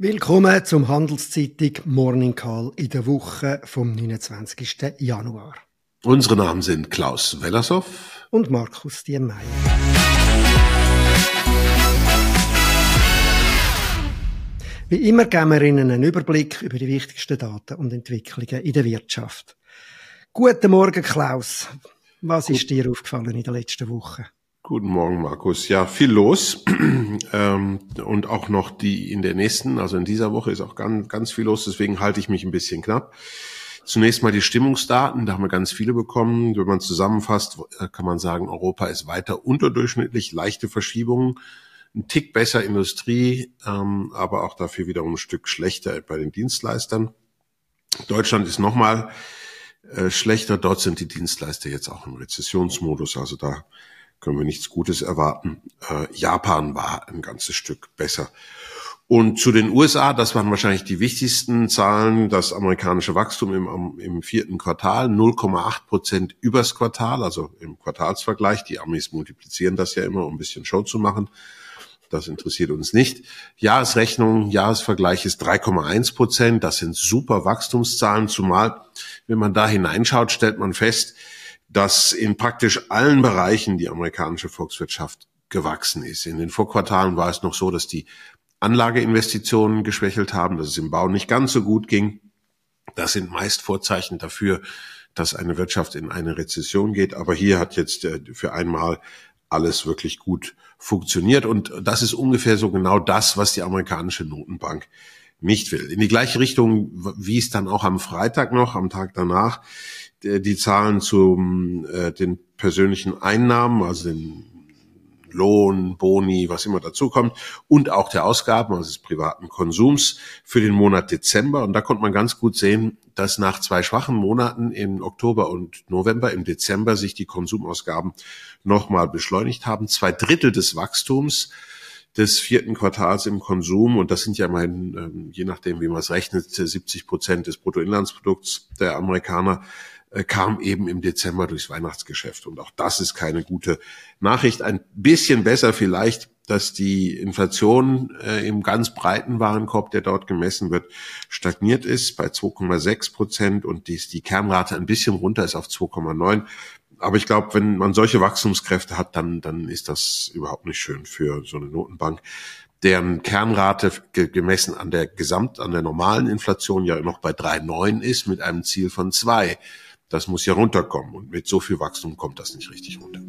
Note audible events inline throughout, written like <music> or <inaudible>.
Willkommen zum Handelszeitung Morning Call in der Woche vom 29. Januar. Unsere Namen sind Klaus Wellershoff und Markus Diemeyer. Wie immer geben wir Ihnen einen Überblick über die wichtigsten Daten und Entwicklungen in der Wirtschaft. Guten Morgen, Klaus. Was Gut. ist dir aufgefallen in der letzten Woche? Guten Morgen, Markus. Ja, viel los. <clears throat> ähm, und auch noch die in der nächsten, also in dieser Woche ist auch ganz, ganz viel los, deswegen halte ich mich ein bisschen knapp. Zunächst mal die Stimmungsdaten, da haben wir ganz viele bekommen. Wenn man zusammenfasst, kann man sagen, Europa ist weiter unterdurchschnittlich, leichte Verschiebungen, ein Tick besser Industrie, ähm, aber auch dafür wieder ein Stück schlechter bei den Dienstleistern. Deutschland ist nochmal äh, schlechter, dort sind die Dienstleister jetzt auch im Rezessionsmodus, also da können wir nichts Gutes erwarten. Äh, Japan war ein ganzes Stück besser. Und zu den USA, das waren wahrscheinlich die wichtigsten Zahlen, das amerikanische Wachstum im, im vierten Quartal, 0,8 Prozent übers Quartal, also im Quartalsvergleich. Die Amis multiplizieren das ja immer, um ein bisschen Show zu machen. Das interessiert uns nicht. Jahresrechnung, Jahresvergleich ist 3,1 Prozent. Das sind super Wachstumszahlen, zumal, wenn man da hineinschaut, stellt man fest, dass in praktisch allen Bereichen die amerikanische Volkswirtschaft gewachsen ist. In den Vorquartalen war es noch so, dass die Anlageinvestitionen geschwächelt haben, dass es im Bau nicht ganz so gut ging. Das sind meist Vorzeichen dafür, dass eine Wirtschaft in eine Rezession geht. Aber hier hat jetzt äh, für einmal alles wirklich gut funktioniert. Und das ist ungefähr so genau das, was die amerikanische Notenbank nicht will. In die gleiche Richtung, wie es dann auch am Freitag noch, am Tag danach, die Zahlen zu äh, den persönlichen Einnahmen, also den Lohn, Boni, was immer dazukommt, und auch der Ausgaben, also des privaten Konsums für den Monat Dezember. Und da konnte man ganz gut sehen, dass nach zwei schwachen Monaten im Oktober und November, im Dezember sich die Konsumausgaben nochmal beschleunigt haben. Zwei Drittel des Wachstums des vierten Quartals im Konsum, und das sind ja immerhin, ähm, je nachdem, wie man es rechnet, 70 Prozent des Bruttoinlandsprodukts der Amerikaner, äh, kam eben im Dezember durchs Weihnachtsgeschäft. Und auch das ist keine gute Nachricht. Ein bisschen besser vielleicht, dass die Inflation äh, im ganz breiten Warenkorb, der dort gemessen wird, stagniert ist bei 2,6 Prozent und die Kernrate ein bisschen runter ist auf 2,9. Aber ich glaube, wenn man solche Wachstumskräfte hat, dann, dann ist das überhaupt nicht schön für so eine Notenbank deren Kernrate gemessen an der Gesamt, an der normalen Inflation ja noch bei 3,9 ist mit einem Ziel von zwei. Das muss ja runterkommen und mit so viel Wachstum kommt das nicht richtig runter.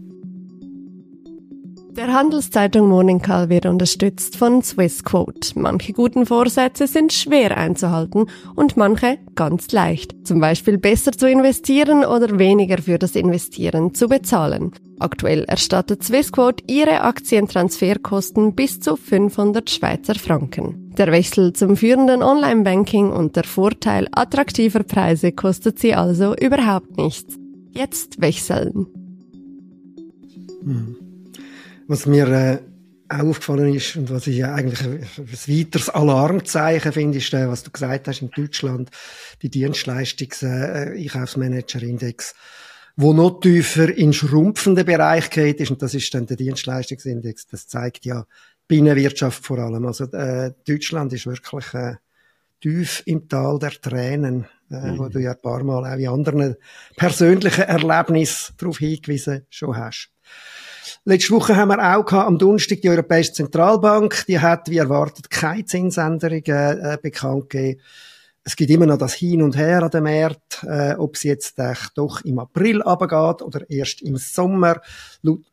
Der Handelszeitung Morning Call wird unterstützt von Swissquote. Manche guten Vorsätze sind schwer einzuhalten und manche ganz leicht. Zum Beispiel besser zu investieren oder weniger für das Investieren zu bezahlen. Aktuell erstattet Swissquote ihre Aktientransferkosten bis zu 500 Schweizer Franken. Der Wechsel zum führenden Online-Banking und der Vorteil attraktiver Preise kostet sie also überhaupt nichts. Jetzt wechseln. Hm. Was mir äh, auch aufgefallen ist und was ich eigentlich ein, weiteres Alarmzeichen finde, ist, äh, was du gesagt hast in Deutschland, die Dienstleistungs-Einkaufsmanager-Index, äh, wo noch tiefer in schrumpfenden Bereich geht ist, und das ist dann der Dienstleistungsindex. Das zeigt ja Binnenwirtschaft vor allem. Also äh, Deutschland ist wirklich äh, tief im Tal der Tränen, äh, mhm. wo du ja ein paar Mal auch in anderen persönlichen Erlebnissen darauf hingewiesen schon hast. Letzte Woche haben wir auch gehabt, am Donnerstag die Europäische Zentralbank, die hat, wie erwartet, keine Zinsänderungen äh, bekannt gegeben. Es gibt immer noch das Hin und Her an dem März, äh, ob es jetzt äh, doch im April abgeht oder erst im Sommer.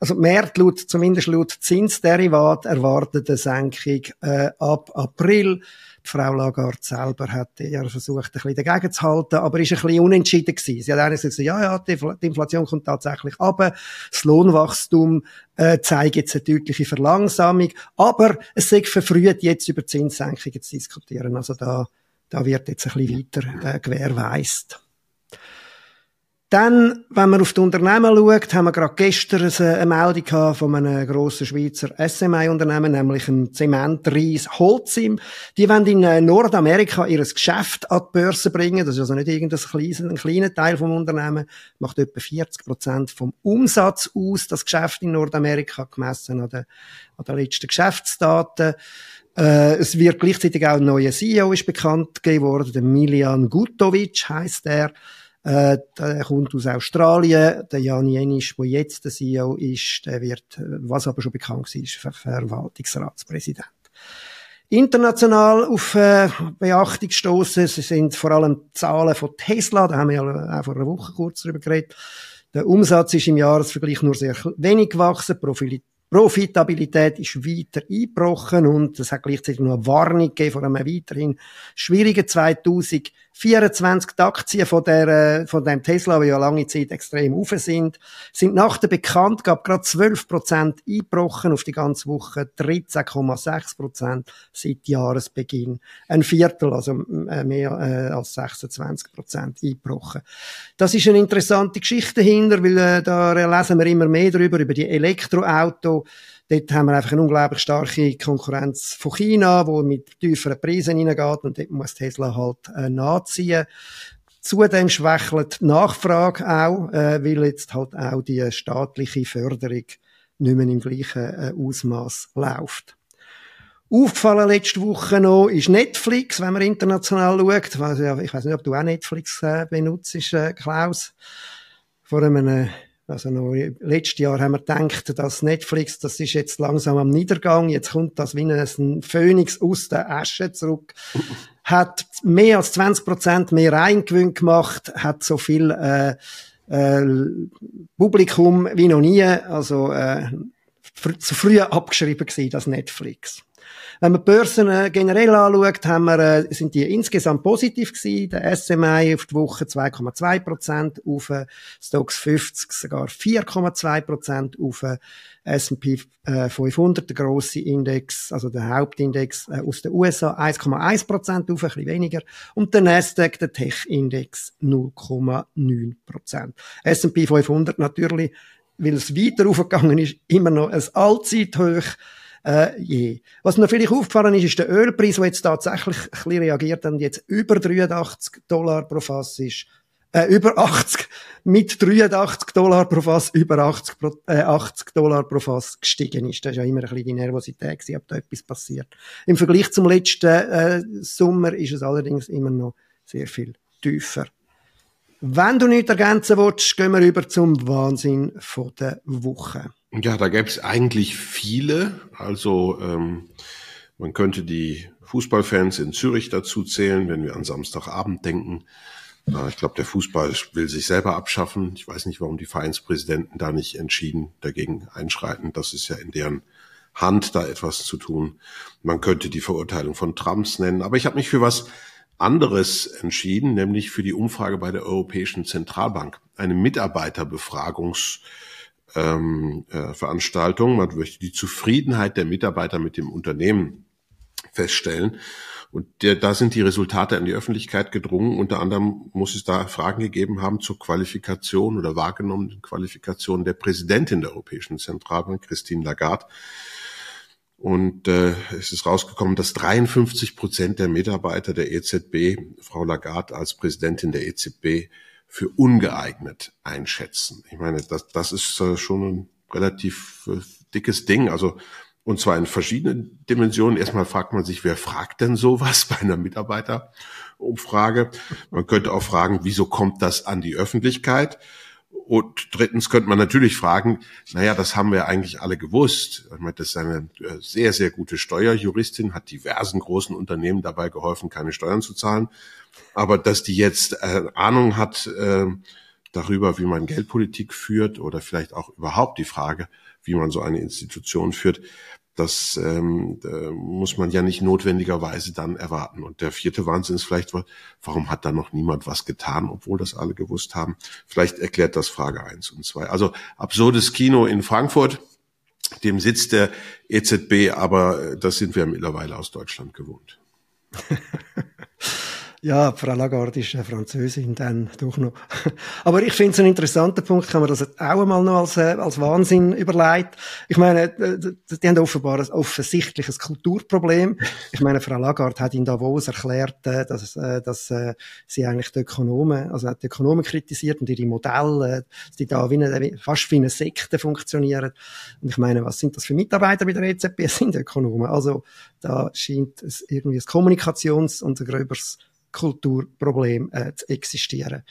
Also März laut, zumindest laut Zinsderivat erwartet eine Senkung äh, ab April. Frau Lagarde selber hat eher versucht, ein bisschen dagegen zu halten, aber ist ein bisschen unentschieden gewesen. Sie hat eigentlich gesagt, ja, ja, die Inflation kommt tatsächlich ab, das Lohnwachstum äh, zeigt jetzt eine deutliche Verlangsamung, aber es ist verfrüht, jetzt über Zinssenkungen zu diskutieren. Also da, da wird jetzt ein bisschen weiter äh, gewährleistet. Dann, wenn man auf die Unternehmen schaut, haben wir gerade gestern eine Meldung von einem grossen Schweizer SMI-Unternehmen, nämlich ein Zementreis Holzim. Die wollen in äh, Nordamerika ihr Geschäft an die Börse bringen. Das ist also nicht irgendein kleines, ein kleiner Teil vom Unternehmen. Macht etwa 40 Prozent vom Umsatz aus, das Geschäft in Nordamerika, gemessen an den, an den letzten Geschäftsdaten. Äh, es wird gleichzeitig auch ein neuer CEO ist bekannt gegeben worden, der Milian Gutovic heißt er. Äh, der kommt aus Australien. Der Jan Jenisch, der jetzt der CEO ist, der wird, was aber schon bekannt ist Ver Verwaltungsratspräsident. International auf äh, Beachtung gestoßen sind vor allem Zahlen von Tesla, da haben wir ja auch vor einer Woche kurz drüber geredet. Der Umsatz ist im Jahresvergleich nur sehr wenig gewachsen, Profitabilität ist weiter eingebrochen und es hat gleichzeitig noch eine Warnung gegeben vor einem weiterhin schwierigen 2000 24 die Aktien von, der, äh, von dem Tesla, die ja lange Zeit extrem auf sind, sind nach der Bekanntgabe gerade 12 Prozent eingebrochen auf die ganze Woche, 13,6 Prozent seit Jahresbeginn. Ein Viertel, also äh, mehr äh, als 26 Prozent eingebrochen. Das ist eine interessante Geschichte dahinter, weil äh, da lesen wir immer mehr darüber, über die Elektroauto. Dort haben wir einfach eine unglaublich starke Konkurrenz von China, wo mit tieferen Preisen hineingeht und dort muss Tesla halt äh, nachziehen. Zudem schwächelt die Nachfrage auch, äh, weil jetzt halt auch die staatliche Förderung nicht mehr im gleichen äh, Ausmaß läuft. Aufgefallen letzte Woche noch ist Netflix, wenn man international schaut. Ich weiß nicht, ob du auch Netflix äh, benutzt, äh, Klaus. Vor einem also noch letztes Jahr haben wir gedacht, dass Netflix, das ist jetzt langsam am Niedergang, jetzt kommt das wie ein Phönix aus der Asche zurück. <laughs> hat mehr als 20 Prozent mehr Reingewinn gemacht, hat so viel äh, äh, Publikum wie noch nie, also äh, zu früh abgeschrieben gewesen, das Netflix. Wenn man die Börsen äh, generell anschaut, haben wir, äh, sind die insgesamt positiv gewesen. Der SMI auf die Woche 2,2 Prozent, auf äh, Stocks 50 sogar 4,2 Prozent, auf S&P 500, der grosse Index, also der Hauptindex aus den USA 1,1 Prozent auf, ein bisschen weniger. Und der Nasdaq, der Tech-Index 0,9 Prozent. S&P 500 natürlich, weil es weiter aufgegangen ist, immer noch ein Allzeithoch äh, je. Was mir vielleicht aufgefallen ist, ist der Ölpreis, der jetzt tatsächlich ein bisschen reagiert und jetzt über 83 Dollar pro Fass ist. Äh, über 80, mit 83 Dollar pro Fass, über 80, pro, äh, 80 Dollar pro Fass gestiegen ist. Das ist ja immer ein bisschen die Nervosität gewesen, ob da etwas passiert. Im Vergleich zum letzten äh, Sommer ist es allerdings immer noch sehr viel tiefer. Wenn du nichts ergänzen willst, gehen wir über zum Wahnsinn der Woche. Ja, da gäbe es eigentlich viele. Also ähm, man könnte die Fußballfans in Zürich dazu zählen, wenn wir an Samstagabend denken. Na, ich glaube, der Fußball will sich selber abschaffen. Ich weiß nicht, warum die Vereinspräsidenten da nicht entschieden dagegen einschreiten. Das ist ja in deren Hand, da etwas zu tun. Man könnte die Verurteilung von Trumps nennen. Aber ich habe mich für was anderes entschieden, nämlich für die Umfrage bei der Europäischen Zentralbank. Eine Mitarbeiterbefragungs- ähm, äh, Veranstaltung. Man möchte die Zufriedenheit der Mitarbeiter mit dem Unternehmen feststellen. Und der, da sind die Resultate an die Öffentlichkeit gedrungen. Unter anderem muss es da Fragen gegeben haben zur Qualifikation oder wahrgenommenen Qualifikation der Präsidentin der Europäischen Zentralbank, Christine Lagarde. Und äh, es ist rausgekommen, dass 53 Prozent der Mitarbeiter der EZB Frau Lagarde als Präsidentin der EZB für ungeeignet einschätzen. Ich meine, das, das ist äh, schon ein relativ äh, dickes Ding. Also und zwar in verschiedenen Dimensionen. Erstmal fragt man sich, wer fragt denn sowas <laughs> bei einer Mitarbeiterumfrage? Man könnte auch fragen, wieso kommt das an die Öffentlichkeit? Und drittens könnte man natürlich fragen, naja, das haben wir eigentlich alle gewusst. Das ist eine äh, sehr, sehr gute Steuerjuristin, hat diversen großen Unternehmen dabei geholfen, keine Steuern zu zahlen. Aber dass die jetzt äh, Ahnung hat äh, darüber, wie man Geldpolitik führt oder vielleicht auch überhaupt die Frage, wie man so eine Institution führt, das ähm, da muss man ja nicht notwendigerweise dann erwarten. Und der vierte Wahnsinn ist vielleicht, warum hat da noch niemand was getan, obwohl das alle gewusst haben? Vielleicht erklärt das Frage eins und zwei. Also absurdes Kino in Frankfurt, dem Sitz der EZB, aber das sind wir mittlerweile aus Deutschland gewohnt. <laughs> Ja, Frau Lagarde ist eine Französin dann doch noch. <laughs> Aber ich finde es ein interessanter Punkt, kann man das auch einmal noch als, äh, als Wahnsinn überlegt. Ich meine, äh, die haben offenbar ein offensichtliches Kulturproblem. Ich meine, Frau Lagarde hat in Davos erklärt, äh, dass, dass sie eigentlich die Ökonomen, also die Ökonomen kritisiert und ihre Modelle, dass die da wie eine, fast wie eine Sekte funktionieren. Und ich meine, was sind das für Mitarbeiter bei der EZB? Es <laughs> sind Ökonomen. Also da scheint es irgendwie ein Kommunikations- und ein gröberes Kulturproblem äh, zu existieren.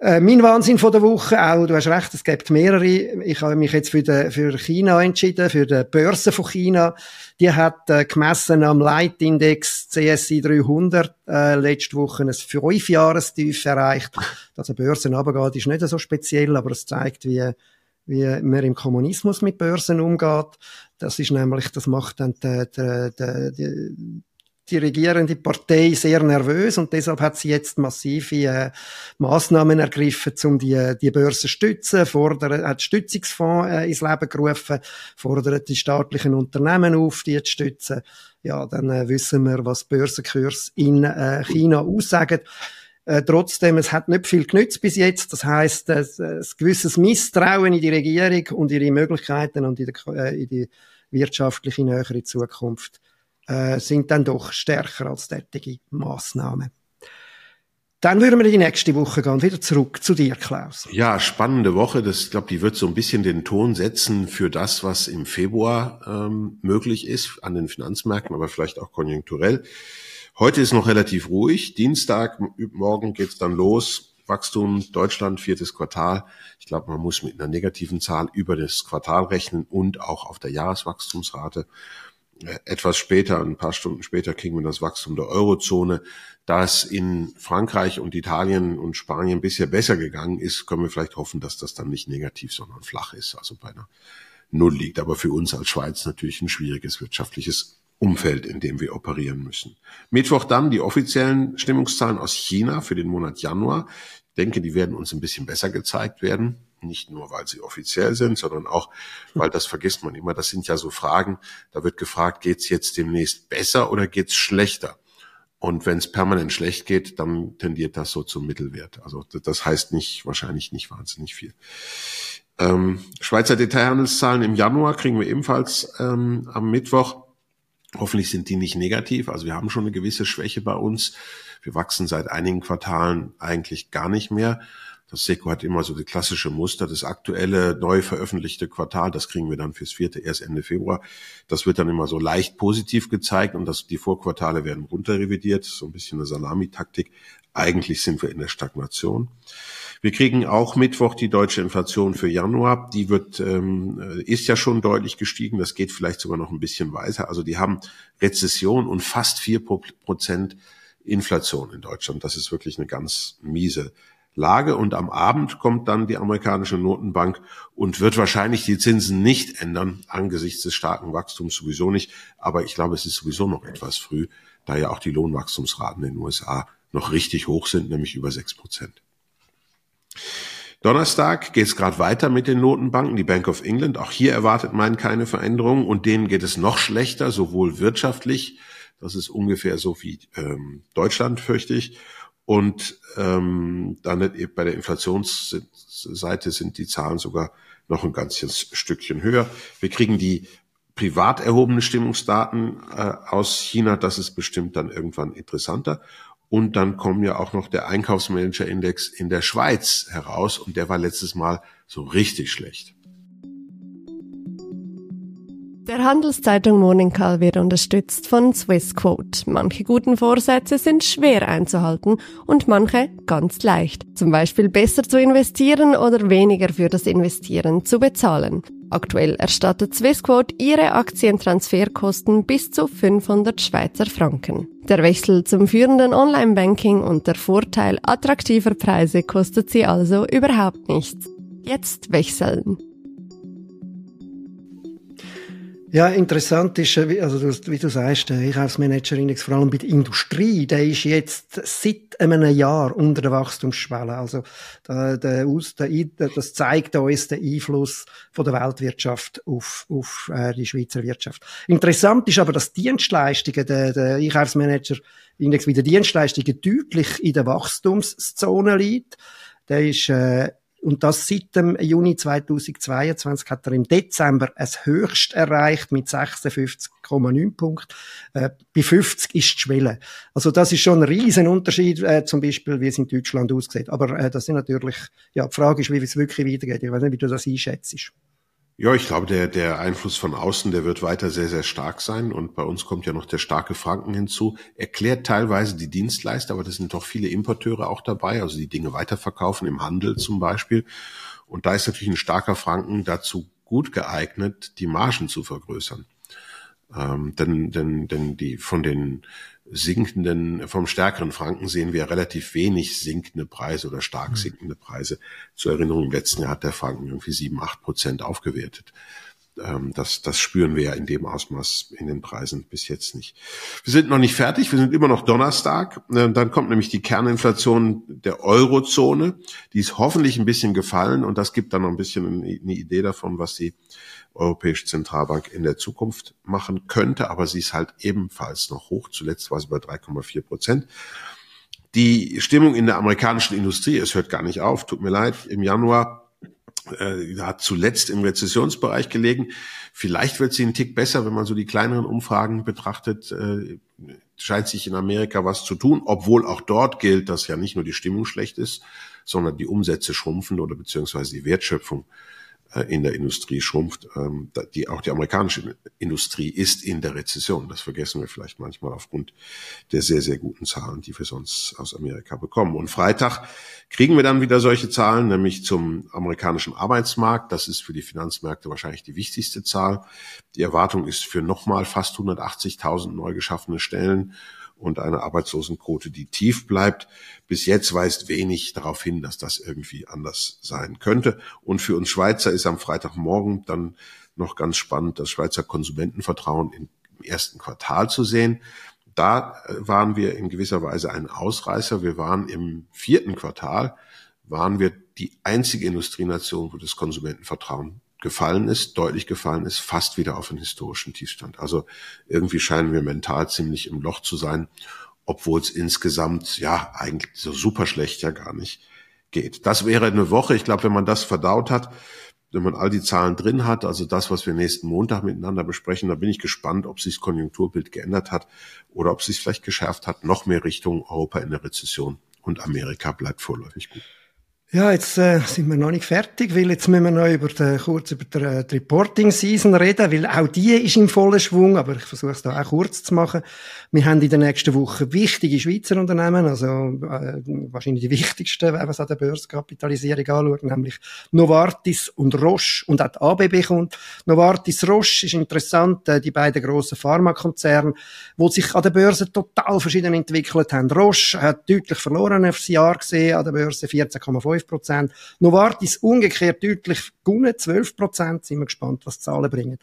Äh, mein Wahnsinn von der Woche, auch, du hast recht, es gibt mehrere. Ich habe mich jetzt für, de, für China entschieden, für die Börse von China. Die hat äh, gemessen am Leitindex CSI 300 äh, letzte Woche ein Fünfjahrestief erreicht. Dass eine Börse runtergeht, ist nicht so speziell, aber es zeigt, wie wie man im Kommunismus mit Börsen umgeht. Das ist nämlich, das macht dann die, die, die, die regierende Partei sehr nervös und deshalb hat sie jetzt massive äh, Maßnahmen ergriffen, um die, die Börse zu stützen, fordert, hat Stützungsfonds äh, ins Leben gerufen, fordert die staatlichen Unternehmen auf, die zu stützen. Ja, dann äh, wissen wir, was Börsenkurs in äh, China aussagen. Äh, trotzdem, es hat nicht viel genützt bis jetzt. Das heißt, äh, ein gewisses Misstrauen in die Regierung und ihre Möglichkeiten und in die, äh, in die wirtschaftliche nähere Zukunft äh, sind dann doch stärker als tätige Massnahmen. Dann würden wir in die nächste Woche gehen, wieder zurück zu dir, Klaus. Ja, spannende Woche. Das, ich glaube, die wird so ein bisschen den Ton setzen für das, was im Februar ähm, möglich ist an den Finanzmärkten, aber vielleicht auch konjunkturell. Heute ist noch relativ ruhig. Dienstag, morgen geht's dann los. Wachstum Deutschland, viertes Quartal. Ich glaube, man muss mit einer negativen Zahl über das Quartal rechnen und auch auf der Jahreswachstumsrate. Etwas später, ein paar Stunden später, kriegen wir das Wachstum der Eurozone. Da es in Frankreich und Italien und Spanien bisher besser gegangen ist, können wir vielleicht hoffen, dass das dann nicht negativ, sondern flach ist, also bei einer Null liegt. Aber für uns als Schweiz natürlich ein schwieriges wirtschaftliches Umfeld, in dem wir operieren müssen. Mittwoch dann die offiziellen Stimmungszahlen aus China für den Monat Januar. Ich denke, die werden uns ein bisschen besser gezeigt werden. Nicht nur, weil sie offiziell sind, sondern auch, weil das vergisst man immer. Das sind ja so Fragen. Da wird gefragt, geht's jetzt demnächst besser oder geht's schlechter? Und wenn es permanent schlecht geht, dann tendiert das so zum Mittelwert. Also das heißt nicht, wahrscheinlich nicht wahnsinnig viel. Ähm, Schweizer Detailhandelszahlen im Januar kriegen wir ebenfalls ähm, am Mittwoch. Hoffentlich sind die nicht negativ. Also wir haben schon eine gewisse Schwäche bei uns. Wir wachsen seit einigen Quartalen eigentlich gar nicht mehr. Das SECO hat immer so die klassische Muster. Das aktuelle, neu veröffentlichte Quartal, das kriegen wir dann fürs vierte erst Ende Februar. Das wird dann immer so leicht positiv gezeigt und das, die Vorquartale werden runterrevidiert. So ein bisschen eine Salamitaktik. Eigentlich sind wir in der Stagnation. Wir kriegen auch Mittwoch die deutsche Inflation für Januar. Die wird ähm, ist ja schon deutlich gestiegen. Das geht vielleicht sogar noch ein bisschen weiter. Also die haben Rezession und fast vier Prozent Inflation in Deutschland. Das ist wirklich eine ganz miese Lage. Und am Abend kommt dann die amerikanische Notenbank und wird wahrscheinlich die Zinsen nicht ändern, angesichts des starken Wachstums sowieso nicht. Aber ich glaube, es ist sowieso noch etwas früh, da ja auch die Lohnwachstumsraten in den USA noch richtig hoch sind, nämlich über sechs Prozent. Donnerstag geht es gerade weiter mit den Notenbanken, die Bank of England. Auch hier erwartet man keine Veränderungen und denen geht es noch schlechter, sowohl wirtschaftlich, das ist ungefähr so wie ähm, Deutschland, fürchte ich, und ähm, dann bei der Inflationsseite sind die Zahlen sogar noch ein ganzes Stückchen höher. Wir kriegen die privat erhobene Stimmungsdaten äh, aus China. Das ist bestimmt dann irgendwann interessanter. Und dann kommen ja auch noch der Einkaufsmanager-Index in der Schweiz heraus. Und der war letztes Mal so richtig schlecht. Der Handelszeitung Morning Call wird unterstützt von Swissquote. Manche guten Vorsätze sind schwer einzuhalten und manche ganz leicht. Zum Beispiel besser zu investieren oder weniger für das Investieren zu bezahlen. Aktuell erstattet Swissquote ihre Aktientransferkosten bis zu 500 Schweizer Franken. Der Wechsel zum führenden Online-Banking und der Vorteil attraktiver Preise kostet sie also überhaupt nichts. Jetzt wechseln. Ja, interessant ist, äh, also wie du sagst, der Einkaufsmanager-Index, vor allem bei der Industrie, der ist jetzt seit einem Jahr unter der Wachstumsschwelle. Also der, der, der, das zeigt uns den Einfluss von der Weltwirtschaft auf, auf äh, die Schweizer Wirtschaft. Interessant ist aber, dass Dienstleistungen, der, der Einkaufsmanager-Index bei den Dienstleistungen deutlich in der Wachstumszone liegt. Der ist äh, und das seit dem Juni 2022 hat er im Dezember ein Höchst erreicht mit 56,9 Punkten. Äh, bei 50 ist die Schwelle. Also das ist schon ein riesen Unterschied, äh, zum Beispiel, wie es in Deutschland aussieht. Aber äh, das sind natürlich, ja, die Frage ist, wie es wirklich weitergeht. Ich weiß nicht, wie du das einschätzt. Ja, ich glaube, der, der Einfluss von außen, der wird weiter sehr, sehr stark sein. Und bei uns kommt ja noch der starke Franken hinzu. Erklärt teilweise die Dienstleister, aber das sind doch viele Importeure auch dabei, also die Dinge weiterverkaufen, im Handel zum Beispiel. Und da ist natürlich ein starker Franken dazu gut geeignet, die Margen zu vergrößern. Ähm, denn, denn, denn die von den sinkenden, vom stärkeren Franken sehen wir relativ wenig sinkende Preise oder stark hm. sinkende Preise. Zur Erinnerung, im letzten Jahr hat der Franken irgendwie sieben, acht Prozent aufgewertet. Ähm, das, das spüren wir ja in dem Ausmaß in den Preisen bis jetzt nicht. Wir sind noch nicht fertig, wir sind immer noch Donnerstag. Äh, dann kommt nämlich die Kerninflation der Eurozone. Die ist hoffentlich ein bisschen gefallen und das gibt dann noch ein bisschen eine Idee davon, was die Europäische Zentralbank in der Zukunft machen könnte, aber sie ist halt ebenfalls noch hoch. Zuletzt war sie bei 3,4 Prozent. Die Stimmung in der amerikanischen Industrie, es hört gar nicht auf, tut mir leid, im Januar äh, hat zuletzt im Rezessionsbereich gelegen. Vielleicht wird sie einen Tick besser, wenn man so die kleineren Umfragen betrachtet. Äh, scheint sich in Amerika was zu tun, obwohl auch dort gilt, dass ja nicht nur die Stimmung schlecht ist, sondern die Umsätze schrumpfen oder beziehungsweise die Wertschöpfung in der Industrie schrumpft. Ähm, die, auch die amerikanische Industrie ist in der Rezession. Das vergessen wir vielleicht manchmal aufgrund der sehr, sehr guten Zahlen, die wir sonst aus Amerika bekommen. Und Freitag kriegen wir dann wieder solche Zahlen, nämlich zum amerikanischen Arbeitsmarkt. Das ist für die Finanzmärkte wahrscheinlich die wichtigste Zahl. Die Erwartung ist für nochmal fast 180.000 neu geschaffene Stellen und eine Arbeitslosenquote, die tief bleibt. Bis jetzt weist wenig darauf hin, dass das irgendwie anders sein könnte. Und für uns Schweizer ist am Freitagmorgen dann noch ganz spannend, das Schweizer Konsumentenvertrauen im ersten Quartal zu sehen. Da äh, waren wir in gewisser Weise ein Ausreißer. Wir waren im vierten Quartal, waren wir die einzige Industrienation, wo das Konsumentenvertrauen gefallen ist, deutlich gefallen ist, fast wieder auf einen historischen Tiefstand. Also irgendwie scheinen wir mental ziemlich im Loch zu sein, obwohl es insgesamt ja eigentlich so super schlecht ja gar nicht geht. Das wäre eine Woche. Ich glaube, wenn man das verdaut hat, wenn man all die Zahlen drin hat, also das, was wir nächsten Montag miteinander besprechen, da bin ich gespannt, ob sich das Konjunkturbild geändert hat oder ob es sich vielleicht geschärft hat, noch mehr Richtung Europa in der Rezession und Amerika bleibt vorläufig gut. Ja, jetzt äh, sind wir noch nicht fertig, weil jetzt müssen wir noch über den, kurz über die, äh, die Reporting-Season reden, weil auch die ist im vollen Schwung, aber ich versuche es da auch kurz zu machen. Wir haben in der nächsten Woche wichtige Schweizer Unternehmen, also äh, wahrscheinlich die wichtigsten, wenn man es an der Börsenkapitalisierung anschaut, nämlich Novartis und Roche und auch die ABB kommt. Novartis, Roche ist interessant, äh, die beiden grossen Pharmakonzerne, die sich an der Börse total verschieden entwickelt haben. Roche hat deutlich verloren aufs Jahr gesehen, an der Börse 14,5 11 Prozent. Novartis umgekehrt deutlich gewonnen, 12 Prozent. Sind wir gespannt, was die Zahlen bringen.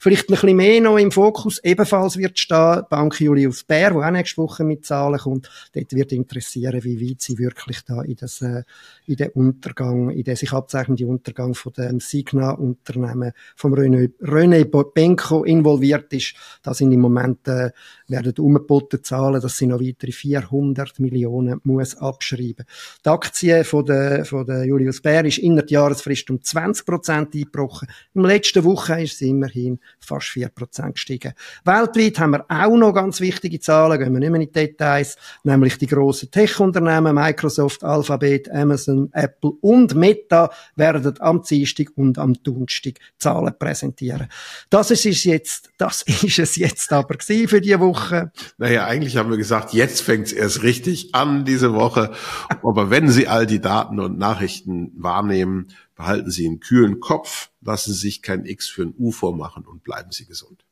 Vielleicht ein bisschen mehr noch im Fokus. Ebenfalls wird stehen Bank Julius Bär, wo auch nächste Woche mit Zahlen kommt. Dort wird interessieren, wie weit sie wirklich da in, das, äh, in den Untergang, in den sich abzeichnenden Untergang von dem Signa-Unternehmen vom René, René Benko involviert ist. Da sind im Moment, äh, werden umgeboten Zahlen, dass sie noch weitere 400 Millionen muss abschreiben. Die Aktien von der von der Julius Bär ist in der Jahresfrist um 20 Prozent eingebrochen. Im letzten Woche ist sie immerhin fast 4 Prozent gestiegen. Weltweit haben wir auch noch ganz wichtige Zahlen, gehen wir nicht mehr in Details, nämlich die grossen Tech-Unternehmen, Microsoft, Alphabet, Amazon, Apple und Meta werden am Dienstag und am Donnerstag Zahlen präsentieren. Das ist es jetzt, das <laughs> ist es jetzt aber für die Woche. Naja, eigentlich haben wir gesagt, jetzt fängt es erst richtig an diese Woche. Aber wenn Sie all die Daten und Nachrichten wahrnehmen, behalten Sie einen kühlen Kopf, lassen Sie sich kein X für ein U vormachen und bleiben Sie gesund.